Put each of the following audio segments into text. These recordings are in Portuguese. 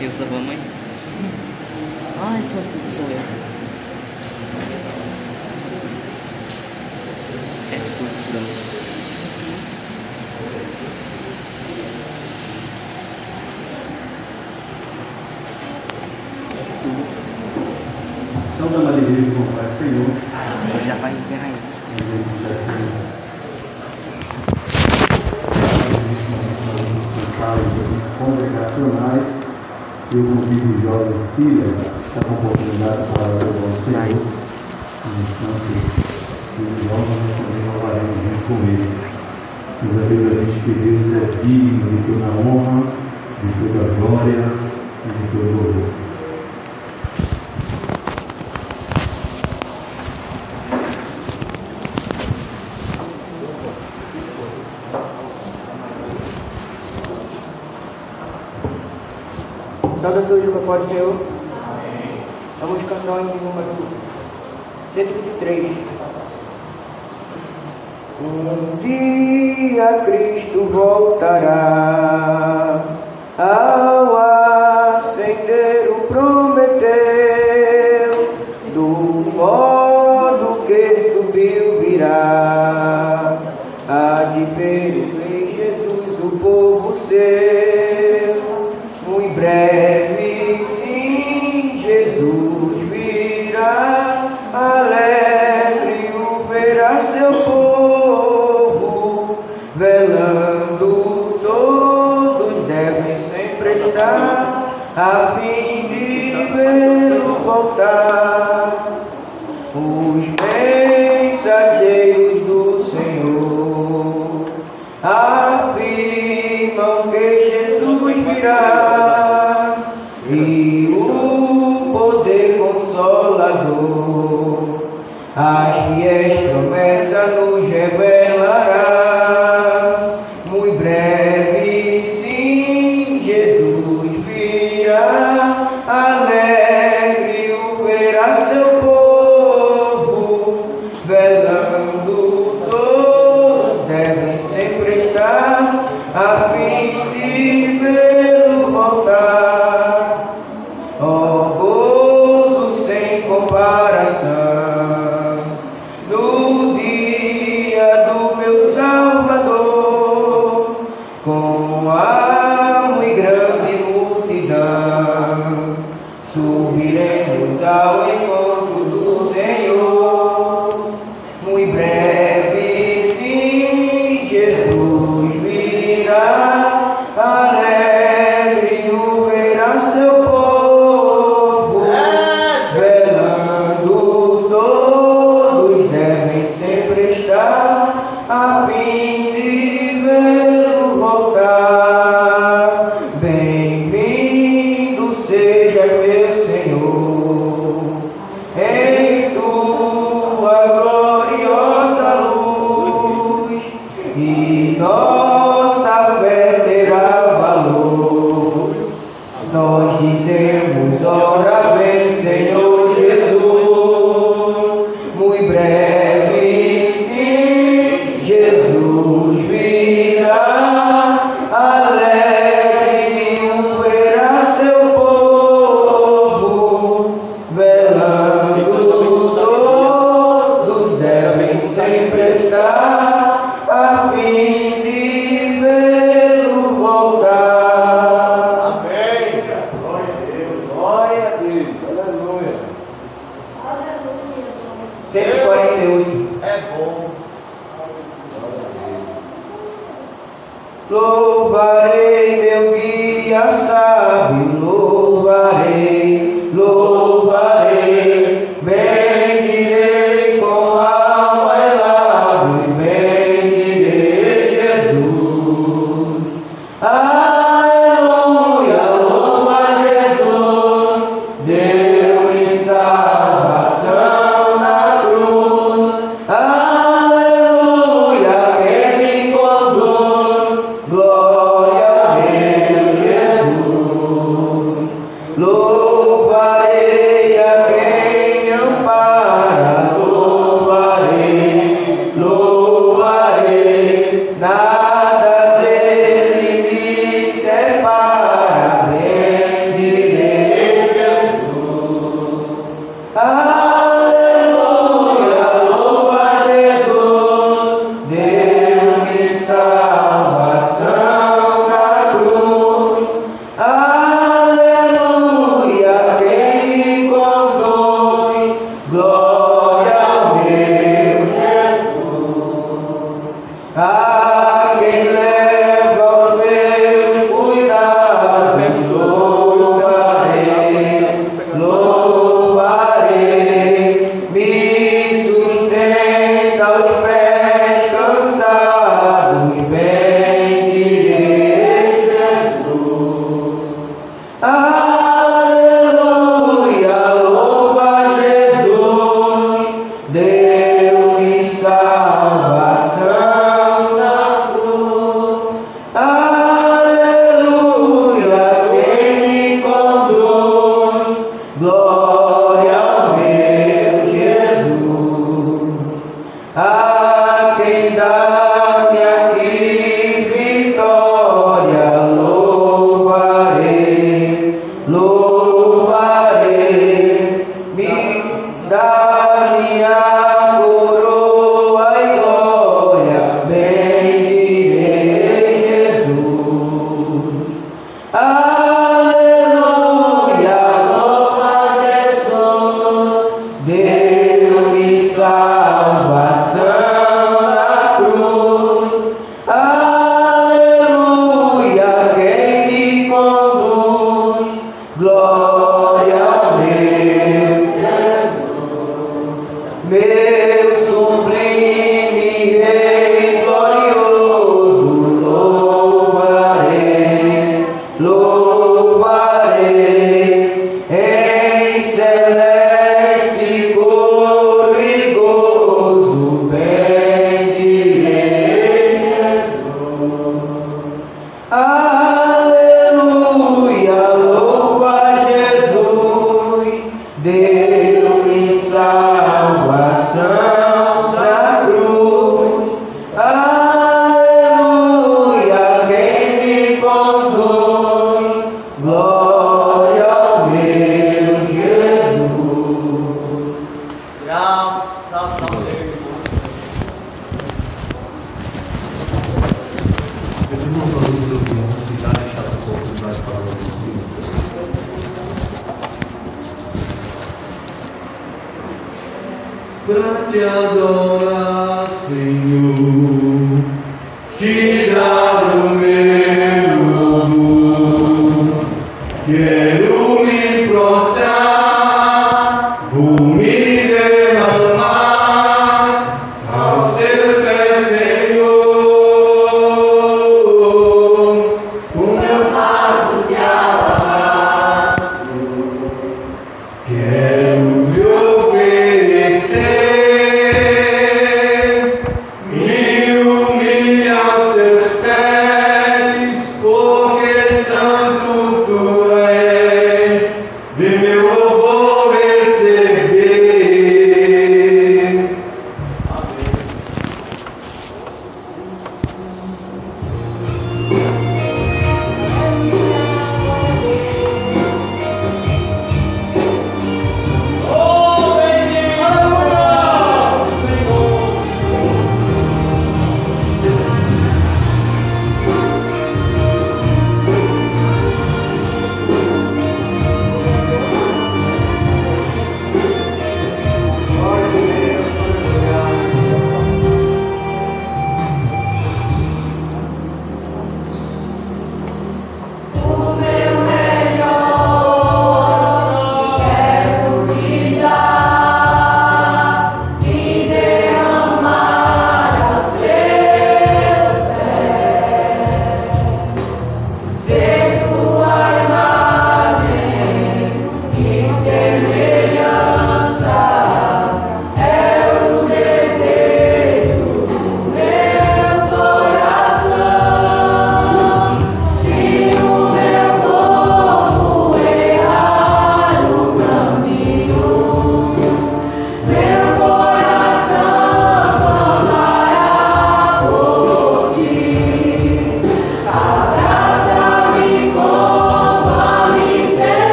Eu sou a mãe. Ai, sortudo sou eu. filha, essa oportunidade para eu Senhor, no instante, e então, nós também rolaremos junto com ele. E é verdadeiramente que Deus é digno de toda honra, de toda glória e de todo o louvor. Salve a tua Senhor vamos cantar em é nenhuma e 123. Um dia Cristo voltará. Ah, 나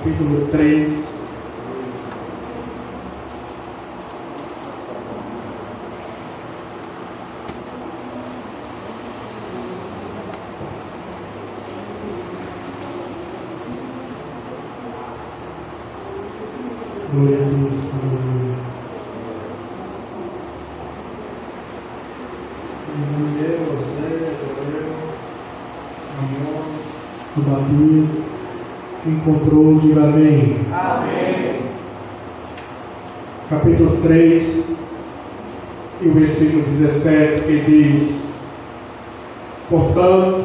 capítulo 3. Glória a Deus, aleluia. Deus, Deus, amor, batido encontrou, diga amém. Amém. Capítulo 3, e o versículo 17, que diz: Portanto,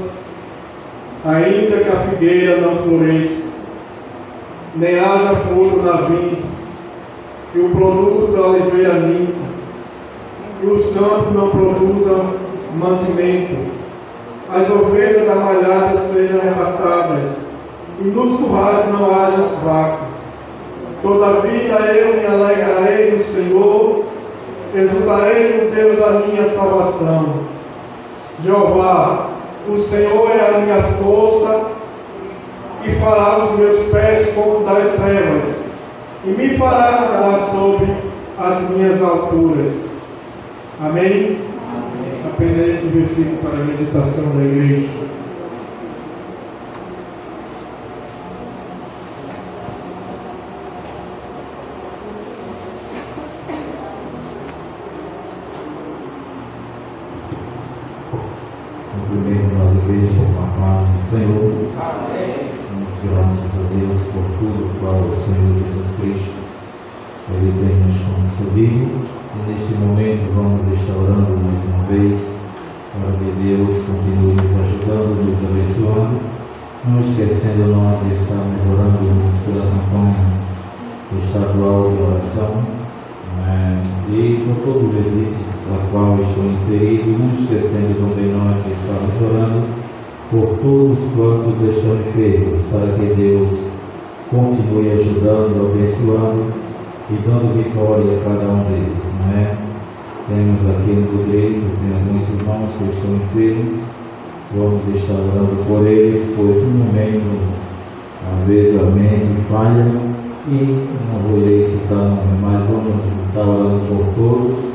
ainda que a figueira não floresça, nem haja fruto na vinha, e o produto da oliveira limpa, e os campos não produzam mantimento, as ovelhas da malhada sejam arrebatadas, e nos currais não haja vaca. Todavia eu me alegrarei no Senhor, exultarei no Deus da minha salvação. Jeová, o Senhor é a minha força e fará os meus pés como das ervas, e me fará andar sobre as minhas alturas. Amém? Amém. Apenas esse versículo para a meditação da igreja. igreja com do Senhor. Amém. Damos graças a Deus por tudo para o Senhor Jesus Cristo. Ele tem nos concedido e neste momento vamos restaurando mais uma vez para que Deus continue nos ajudando, nos abençoando, não esquecendo nós de estar melhorando pela campanha estadual de oração Amém. e por todo o exército na qual estou inserido, não esquecendo também nós que estamos orando por todos quantos estão enfermos, para que Deus continue ajudando, abençoando e dando vitória a cada um deles, não é? Temos aqui no poder, temos alguns irmãos que estão enfermos, vamos estar orando por eles, pois no momento, às vezes a mente falha, e não vou ler não nome, mas vamos estar orando por todos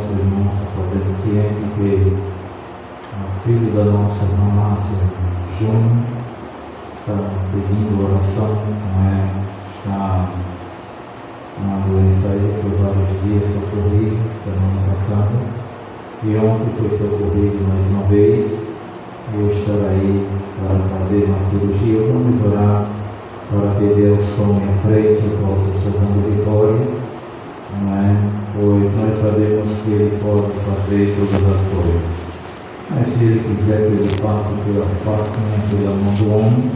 nosso irmão fazendo ciente que o filho da nossa irmã Márcia, Júnior, está pedindo oração, não é? está na doença aí por vários dias socorrido, semana passada, e ontem foi socorrido mais uma vez, e estará aí para fazer uma cirurgia. Vamos orar para que Deus tome a frente possa estar dando vitória, não é? Pois nós sabemos que Ele pode fazer todas as coisas. Mas se Ele quiser Ele faça pela facinha, pela mão do homem,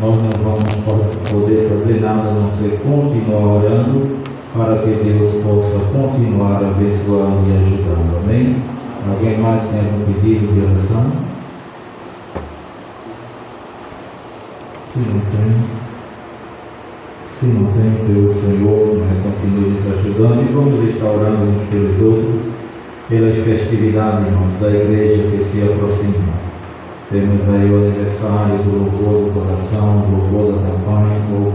nós não vamos poder fazer nada a não ser continuar orando para que Deus possa continuar abençoando e ajudando. Amém? Alguém mais tem algum pedido de oração? Se não tem. Se não tem, Senhor, continue nos ajudando e vamos estar orando uns pelos outros, pelas festividades, irmãos, da igreja que se aproxima. Temos aí o aniversário do louvor do coração, do louvor da campanha, o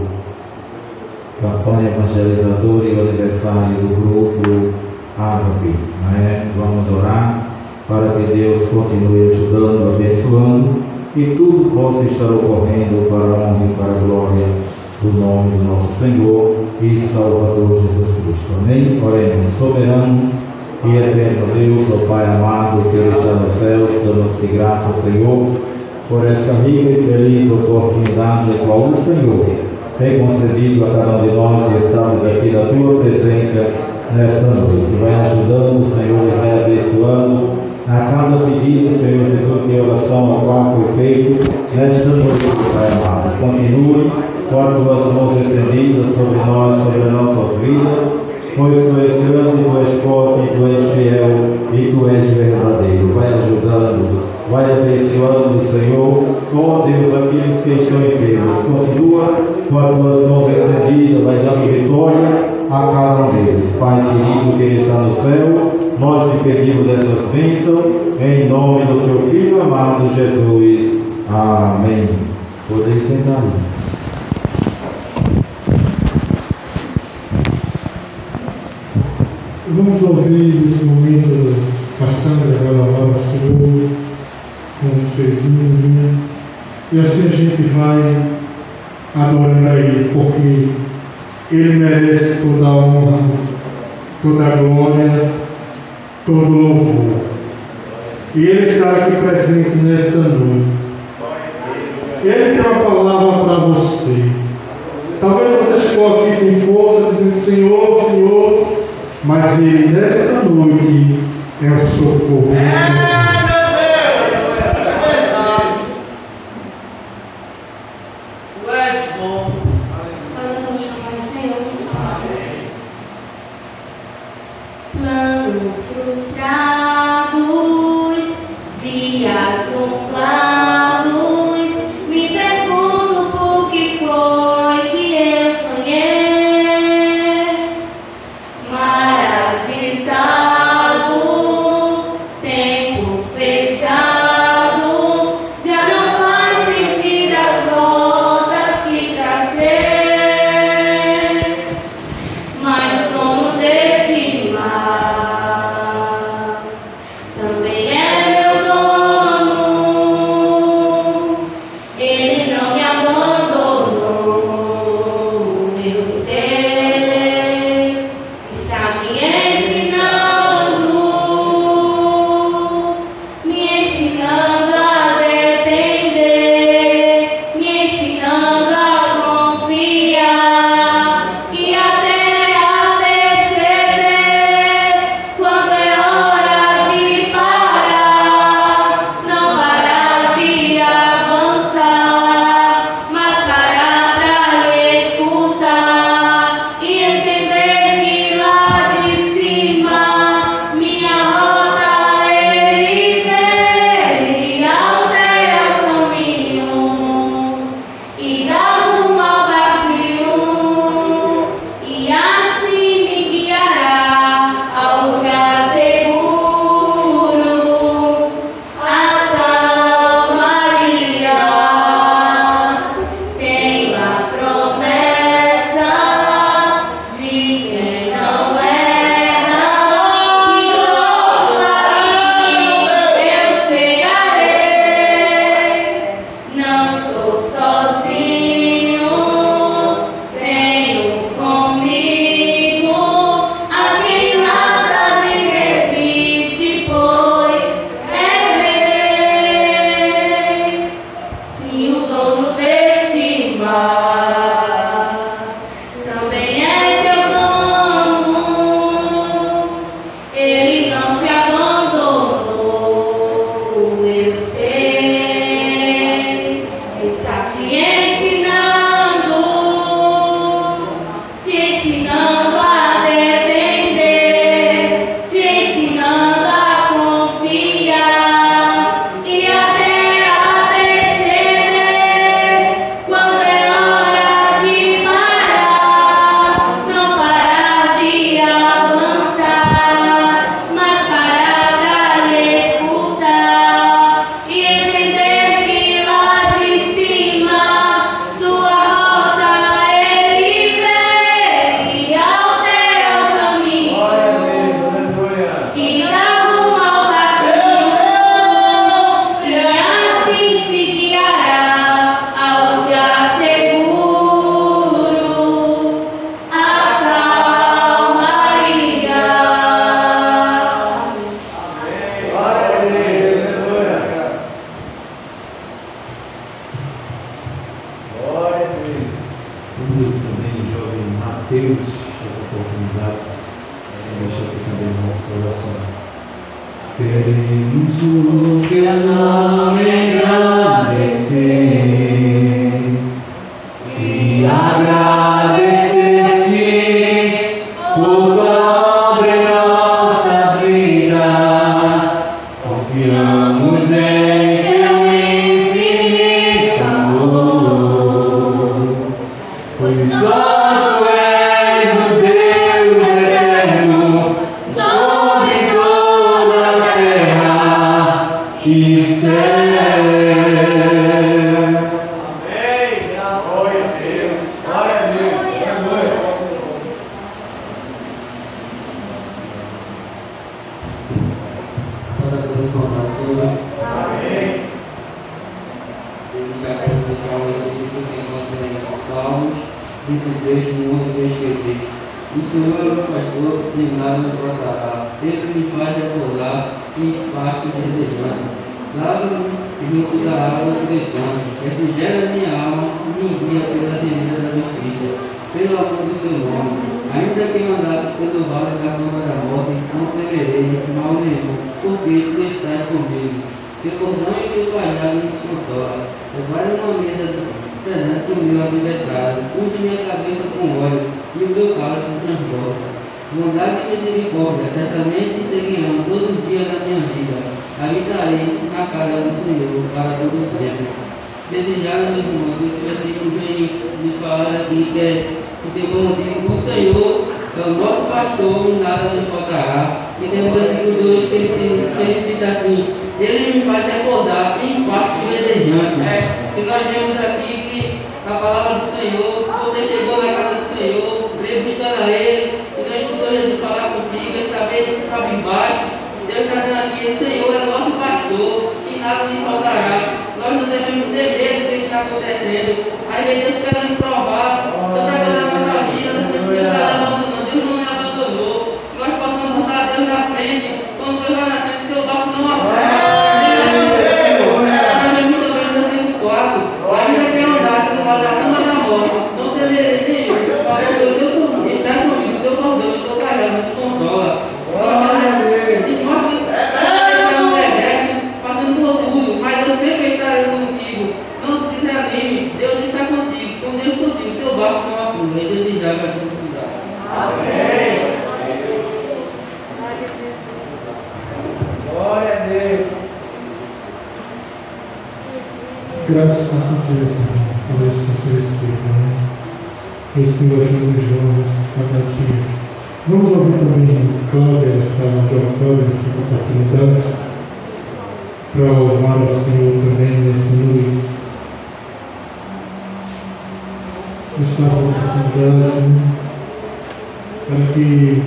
campanha evangelizadora e o aniversário do grupo Ágape. Né? Vamos orar para que Deus continue ajudando, abençoando e tudo possa estar ocorrendo para a honra e para a glória do nome do nosso Senhor e Salvador Jesus Cristo. Amém? Oremos, soberano e eterno Deus, ó Pai amado, que está nos céus, damos-te graça, Senhor, por esta rica e feliz oportunidade a qual o Senhor tem concedido a cada um de nós que estamos aqui na tua presença nesta noite. Vai ajudando, Senhor, e vai abençoando a cada pedido, Senhor Jesus, de oração a qual foi feito nesta noite, Pai amado. Continue com as tuas mãos estendidas sobre nós, sobre as nossas vidas pois tu és grande, tu és forte, tu és fiel e tu és verdadeiro. Vai ajudando, vai abençoando, Senhor. Ó Deus, aqueles que estão enfermos, continua com as tuas mãos estendidas, vai dando vitória a cada um deles. Pai querido que está no céu, nós te pedimos essas bênçãos, em nome do teu Filho amado Jesus. Amém. Podeis sentar. Vamos ouvir nesse momento Cassandra Galavara Senhor com os seus? E assim a gente vai adorando a Ele, porque Ele merece toda a honra, toda a glória, todo o louvor. E Ele está aqui presente nesta noite. Ele tem uma palavra para você. Talvez você chegou aqui sem força, dizendo, Senhor, Senhor, mas Ele nesta noite é o socorro. Planos We are. assim, ele me faz acordar em pasto verdejante. É, e nós vemos aqui que a palavra do Senhor, você chegou na casa do Senhor, veio buscando a Ele, e Deus escutou Jesus falar contigo, está bem embaixo, Deus está dizendo aqui, o Senhor é nosso pastor, e nada lhe faltará. Nós não devemos ter medo do que está acontecendo. aí vem Deus quer nos provar, tanta coisa na nossa vida, não precisa estar lá, não, Deus não é Senhor Jesus Jonas, cantatinha. Vamos ouvir também Câmara, da João Câmara, essa oportunidade, para orar o Senhor também nesse noite. Está oportunidade para que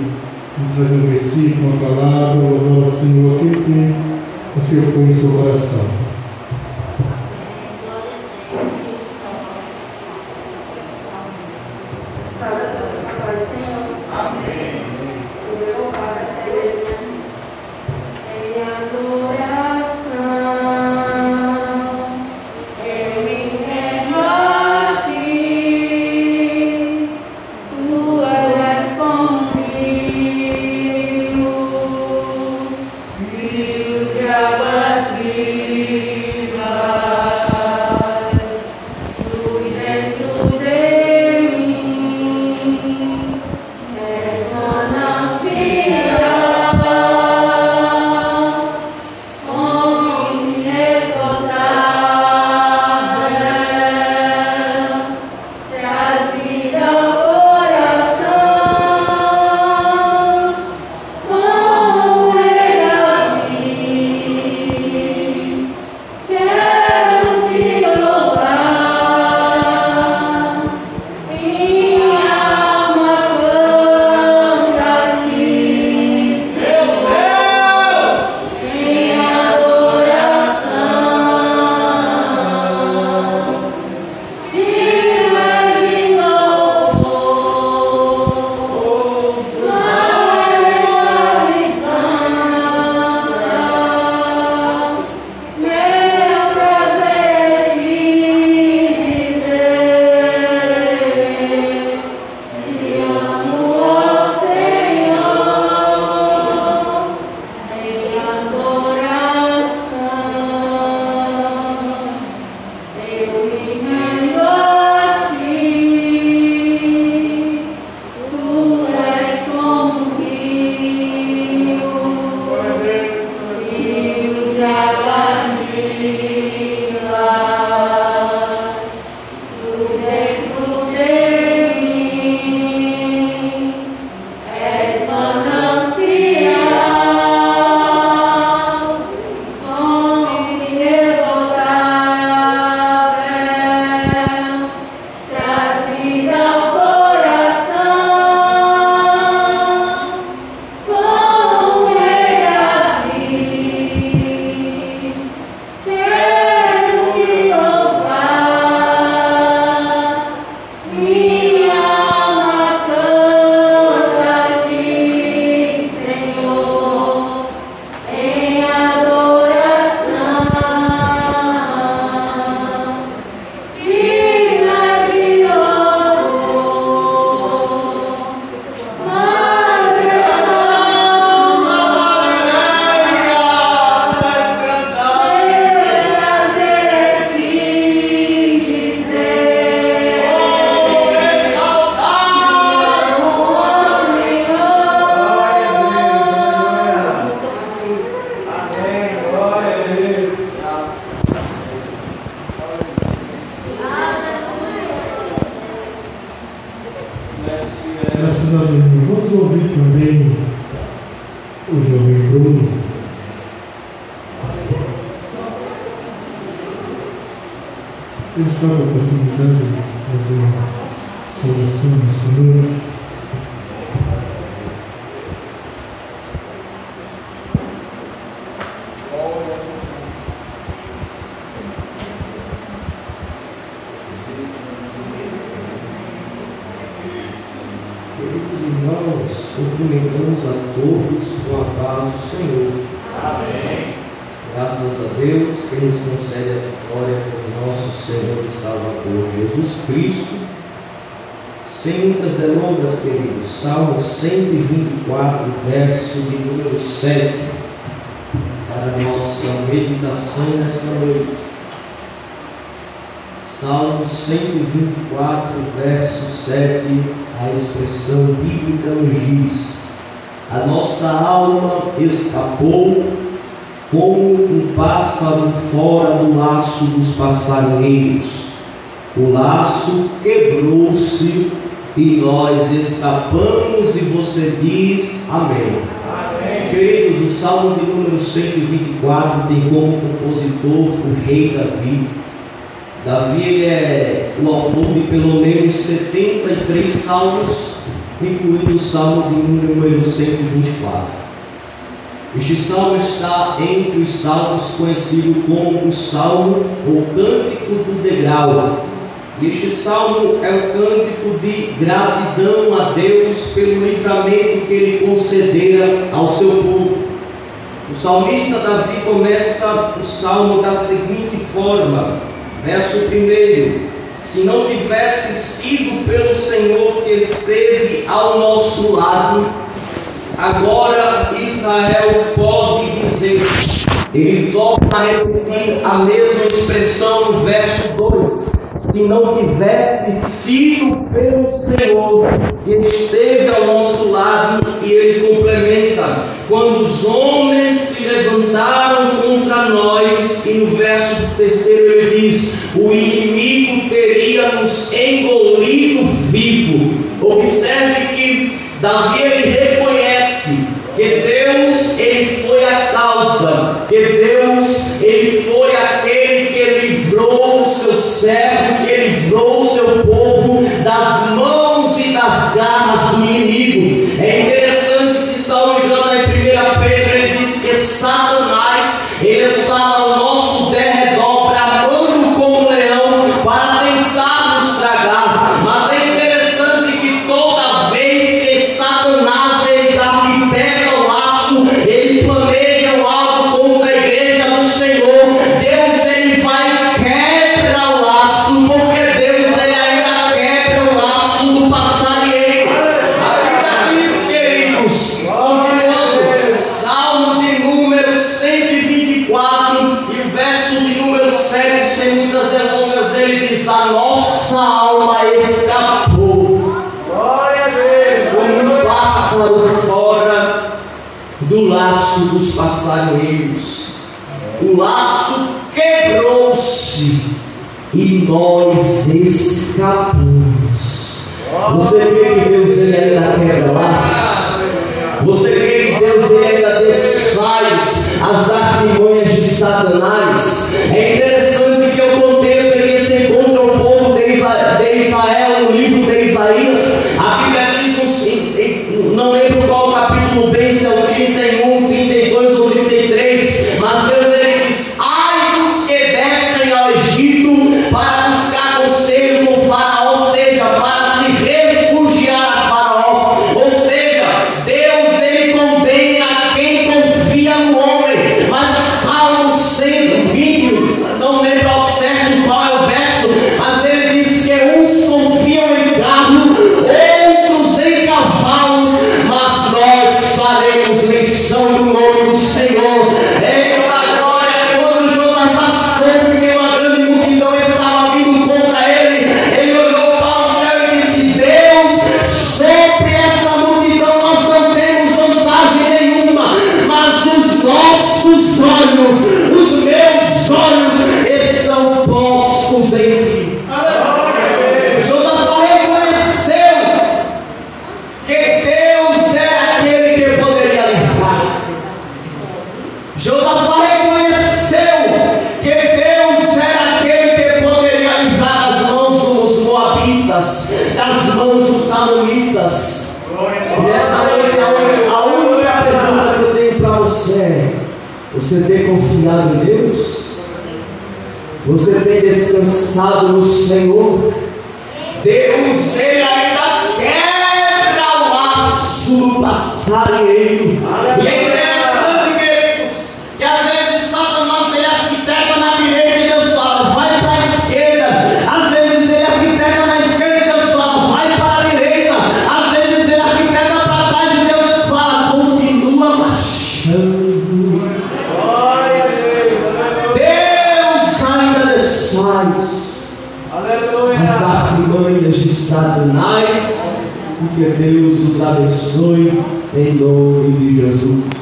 traz um versículo, uma palavra, louvar o Senhor, o que você põe em seu coração. Dado a oportunidade de fazer uma saudação do Senhor. Queridos irmãos, cumprimentamos a todos com a paz do Senhor. Amém. Graças a Deus que nos concede a vitória por nosso Senhor e Salvador Jesus Cristo. Sem muitas delongas, queridos, Salmo 124, verso de número 7, para a nossa meditação nessa noite. Salmo 124, verso 7, a expressão bíblica nos diz: A nossa alma escapou como um pássaro fora do laço dos passarinheiros. O laço quebrou-se e nós escapamos, e você diz amém. Queridos, o Salmo de número 124 tem como compositor o rei Davi. Davi ele é o autor de pelo menos 73 salmos, incluindo o salmo de número 124. Este salmo está entre os salmos conhecido como o salmo ou cântico do degrau. Este salmo é o cântico de gratidão a Deus pelo livramento que ele concedera ao seu povo. O salmista Davi começa o salmo da seguinte forma: Verso 1: Se não tivesse sido pelo Senhor que esteve ao nosso lado, agora Israel pode dizer. Ele volta a repetir a mesma expressão no verso 2: Se não tivesse sido pelo Senhor que esteve ao nosso lado, e ele complementa: Quando os homens se levantaram contra nós, e no verso terceiro ele diz: O inimigo teria nos engolido vivo. Observe que Davi servo, que livrou o seu povo das mãos fora do laço dos passarinheiros. O laço quebrou-se e nós escapamos. Você crê que Deus ele ainda quebra laços? Você crê que Deus ele ainda desfaz as artimanhas de Satanás? É interessante das mãos dos amonitas. E nessa noite, a única- pergunta que eu tenho para você é: você tem confiado em Deus? Você tem descansado no Senhor? Deus, Ele ainda quebra o laço do passarinheiro. E é Deus os abençoe em nome de Jesus.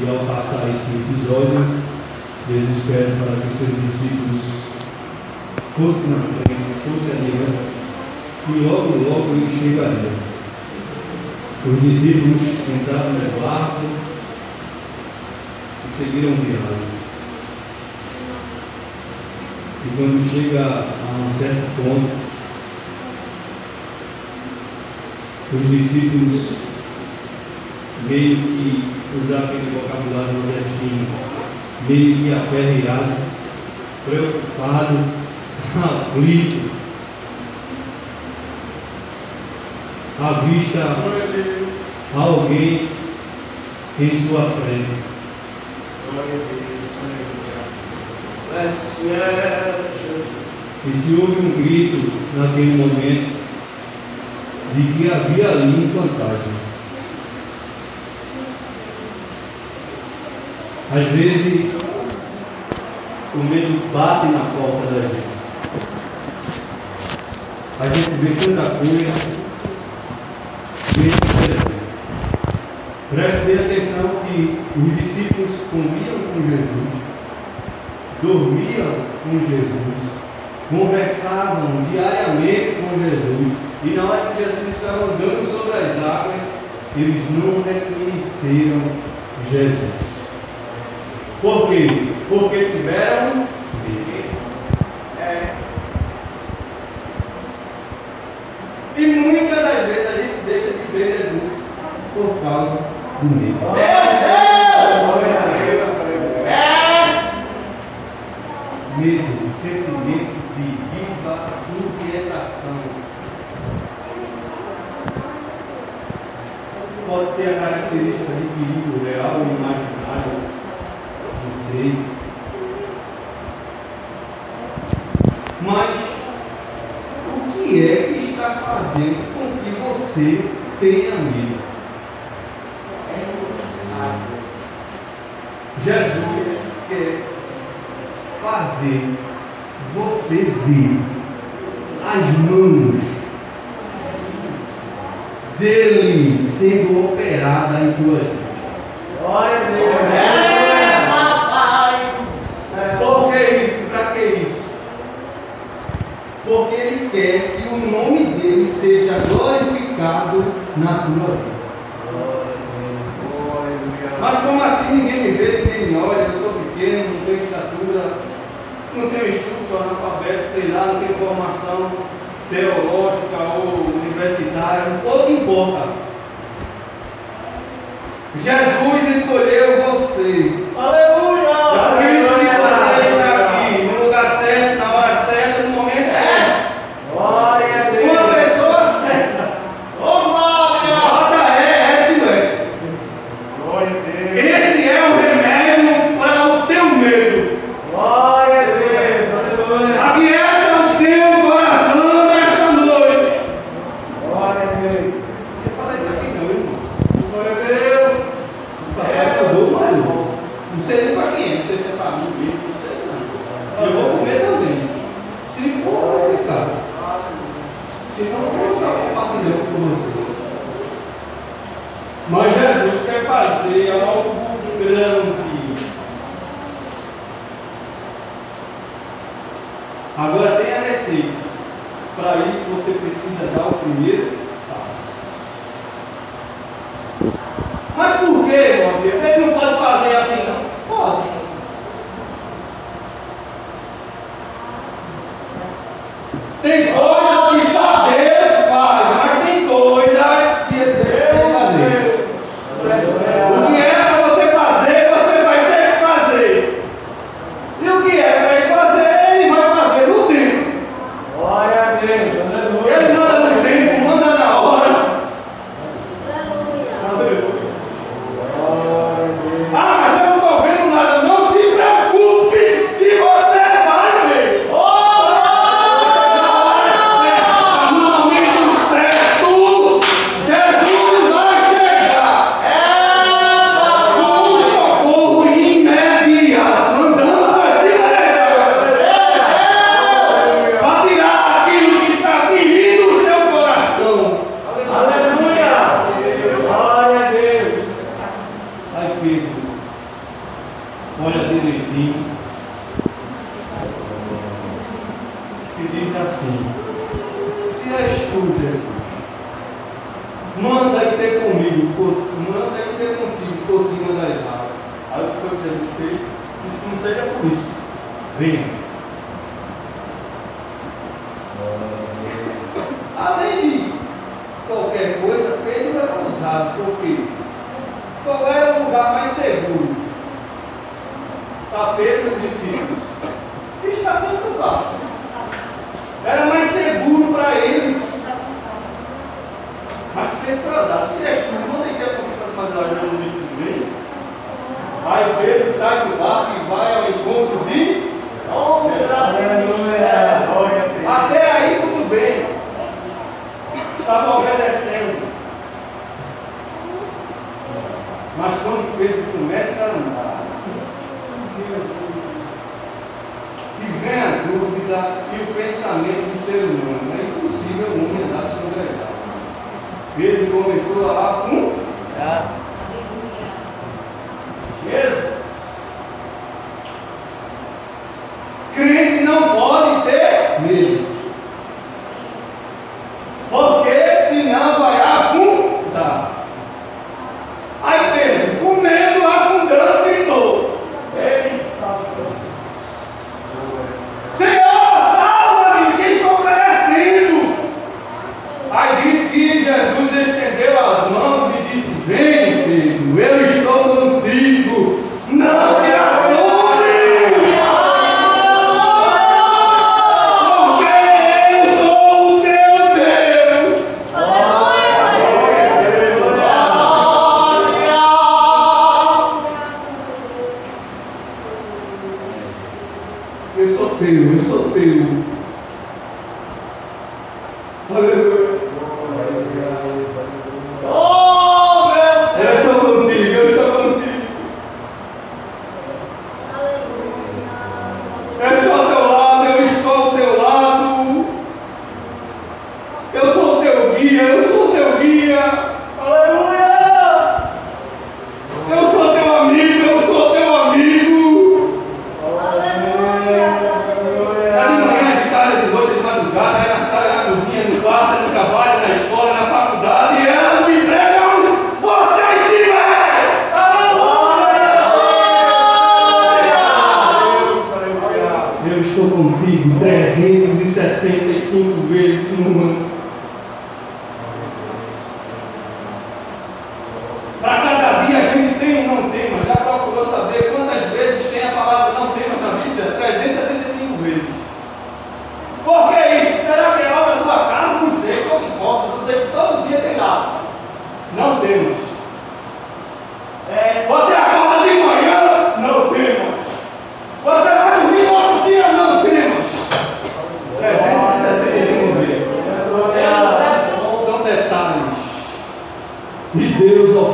E ao passar esse episódio Jesus pede para que os seus discípulos fossem na frente, fossem adiante e logo, logo ele chegaria. Os discípulos entraram no barco e seguiram viagem. E quando chega a um certo ponto, os discípulos meio que usar aquele vocabulário nordestino, meio que aperreado, preocupado, aflito, avista alguém em sua frente. E se houve um grito naquele momento de que havia ali um fantasma. Às vezes o medo bate na porta da gente. A gente vê tanta coisa, medo. Preste atenção que os discípulos comiam com Jesus, dormiam com Jesus, conversavam diariamente com Jesus. E na hora que Jesus estava andando sobre as águas, eles não reconheceram Jesus. Por quê? Porque tiveram. É. E muitas das vezes a gente deixa de ver Jesus por causa do medo. Medo, sentimento de viva inquietação. Pode ter a característica de perigo real olha direitinho, que diz assim: Se és tu, Jesus, manda e ter comigo, manda e ter contigo por cima das águas. Aí o que Jesus fez? Isso não seja por isso. Venha.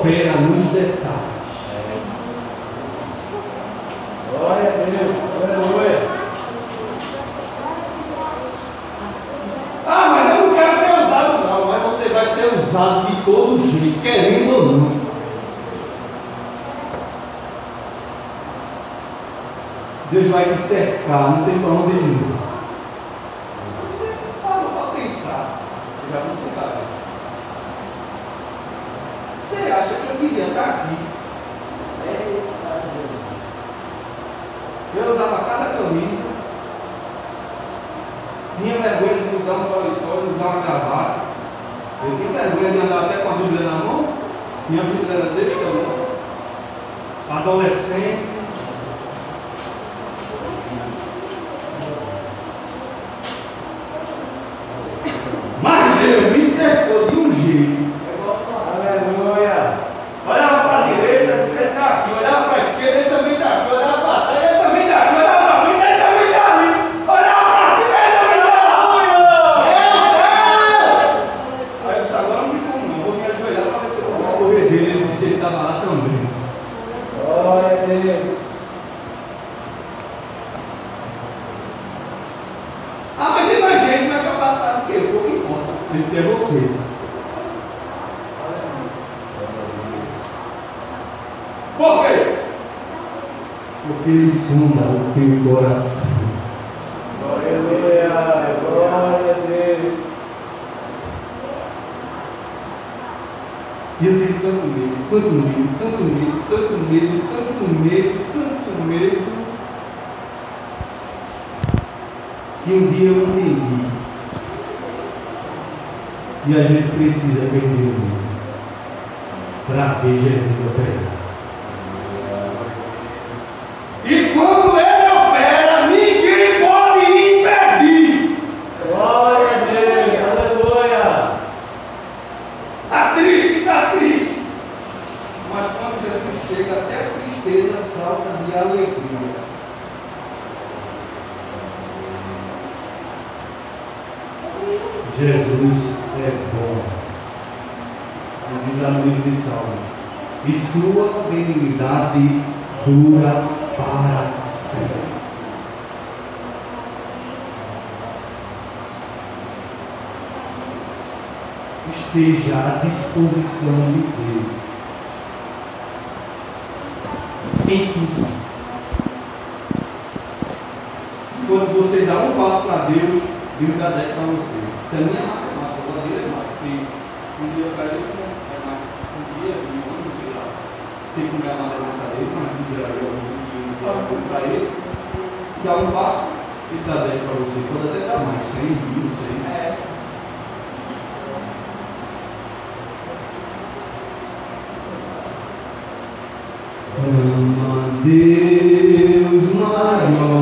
opera nos detalhes. Glória a Deus. Aleluia. Ah, mas eu não quero ser usado, não. Mas você vai ser usado de todo jeito, querendo ou não. Deus vai te cercar, não tem para onde ir. E eu tive tanto medo, tanto medo, tanto medo, tanto medo, tanto medo, tanto medo, que um dia eu entendi. E a gente precisa perder o medo para ver Jesus operar. esteja à disposição de Deus. Em tudo. Quando você dá um passo para Deus, Deus dá dez para você. Isso é minha matemática, eu vou dizer Um dia eu caí com é um dia, um ano, sei lá. Sei como é a matemática dele, mas um dia eu vou para ele. Dá um passo, ele dá dez para você. Pode até dar mais, cem, mil, cem. Deus maior.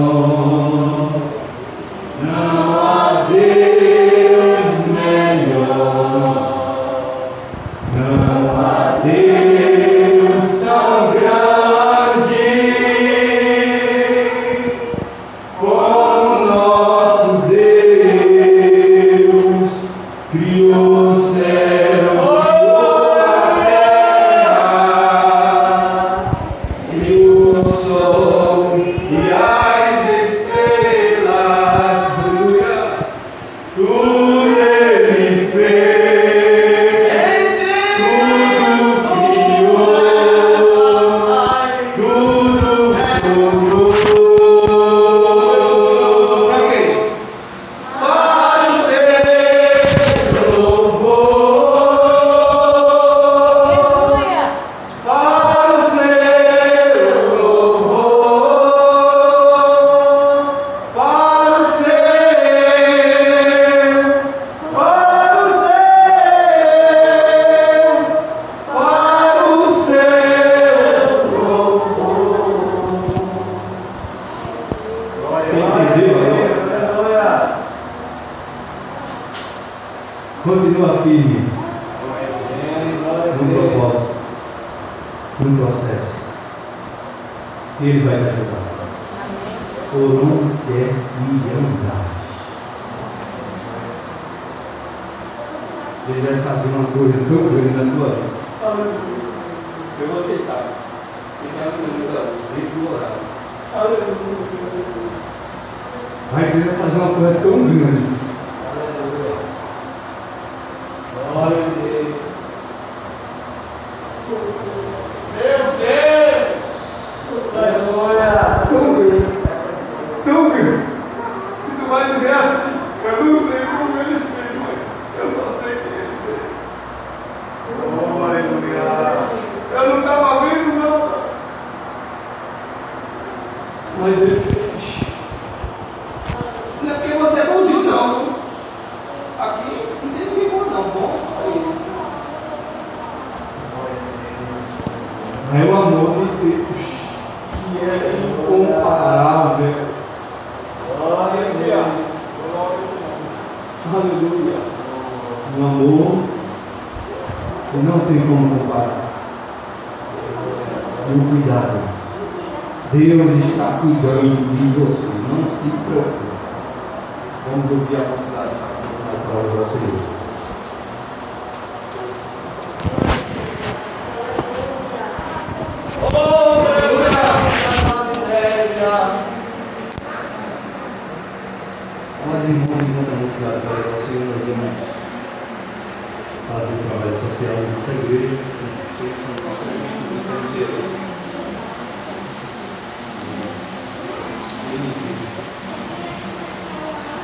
vingador? Né, Aleluia. Eu vou aceitar. Ficar tá eu vou vingador, vigorado. Tá? Aleluia. A igreja fazer uma coisa tão grande.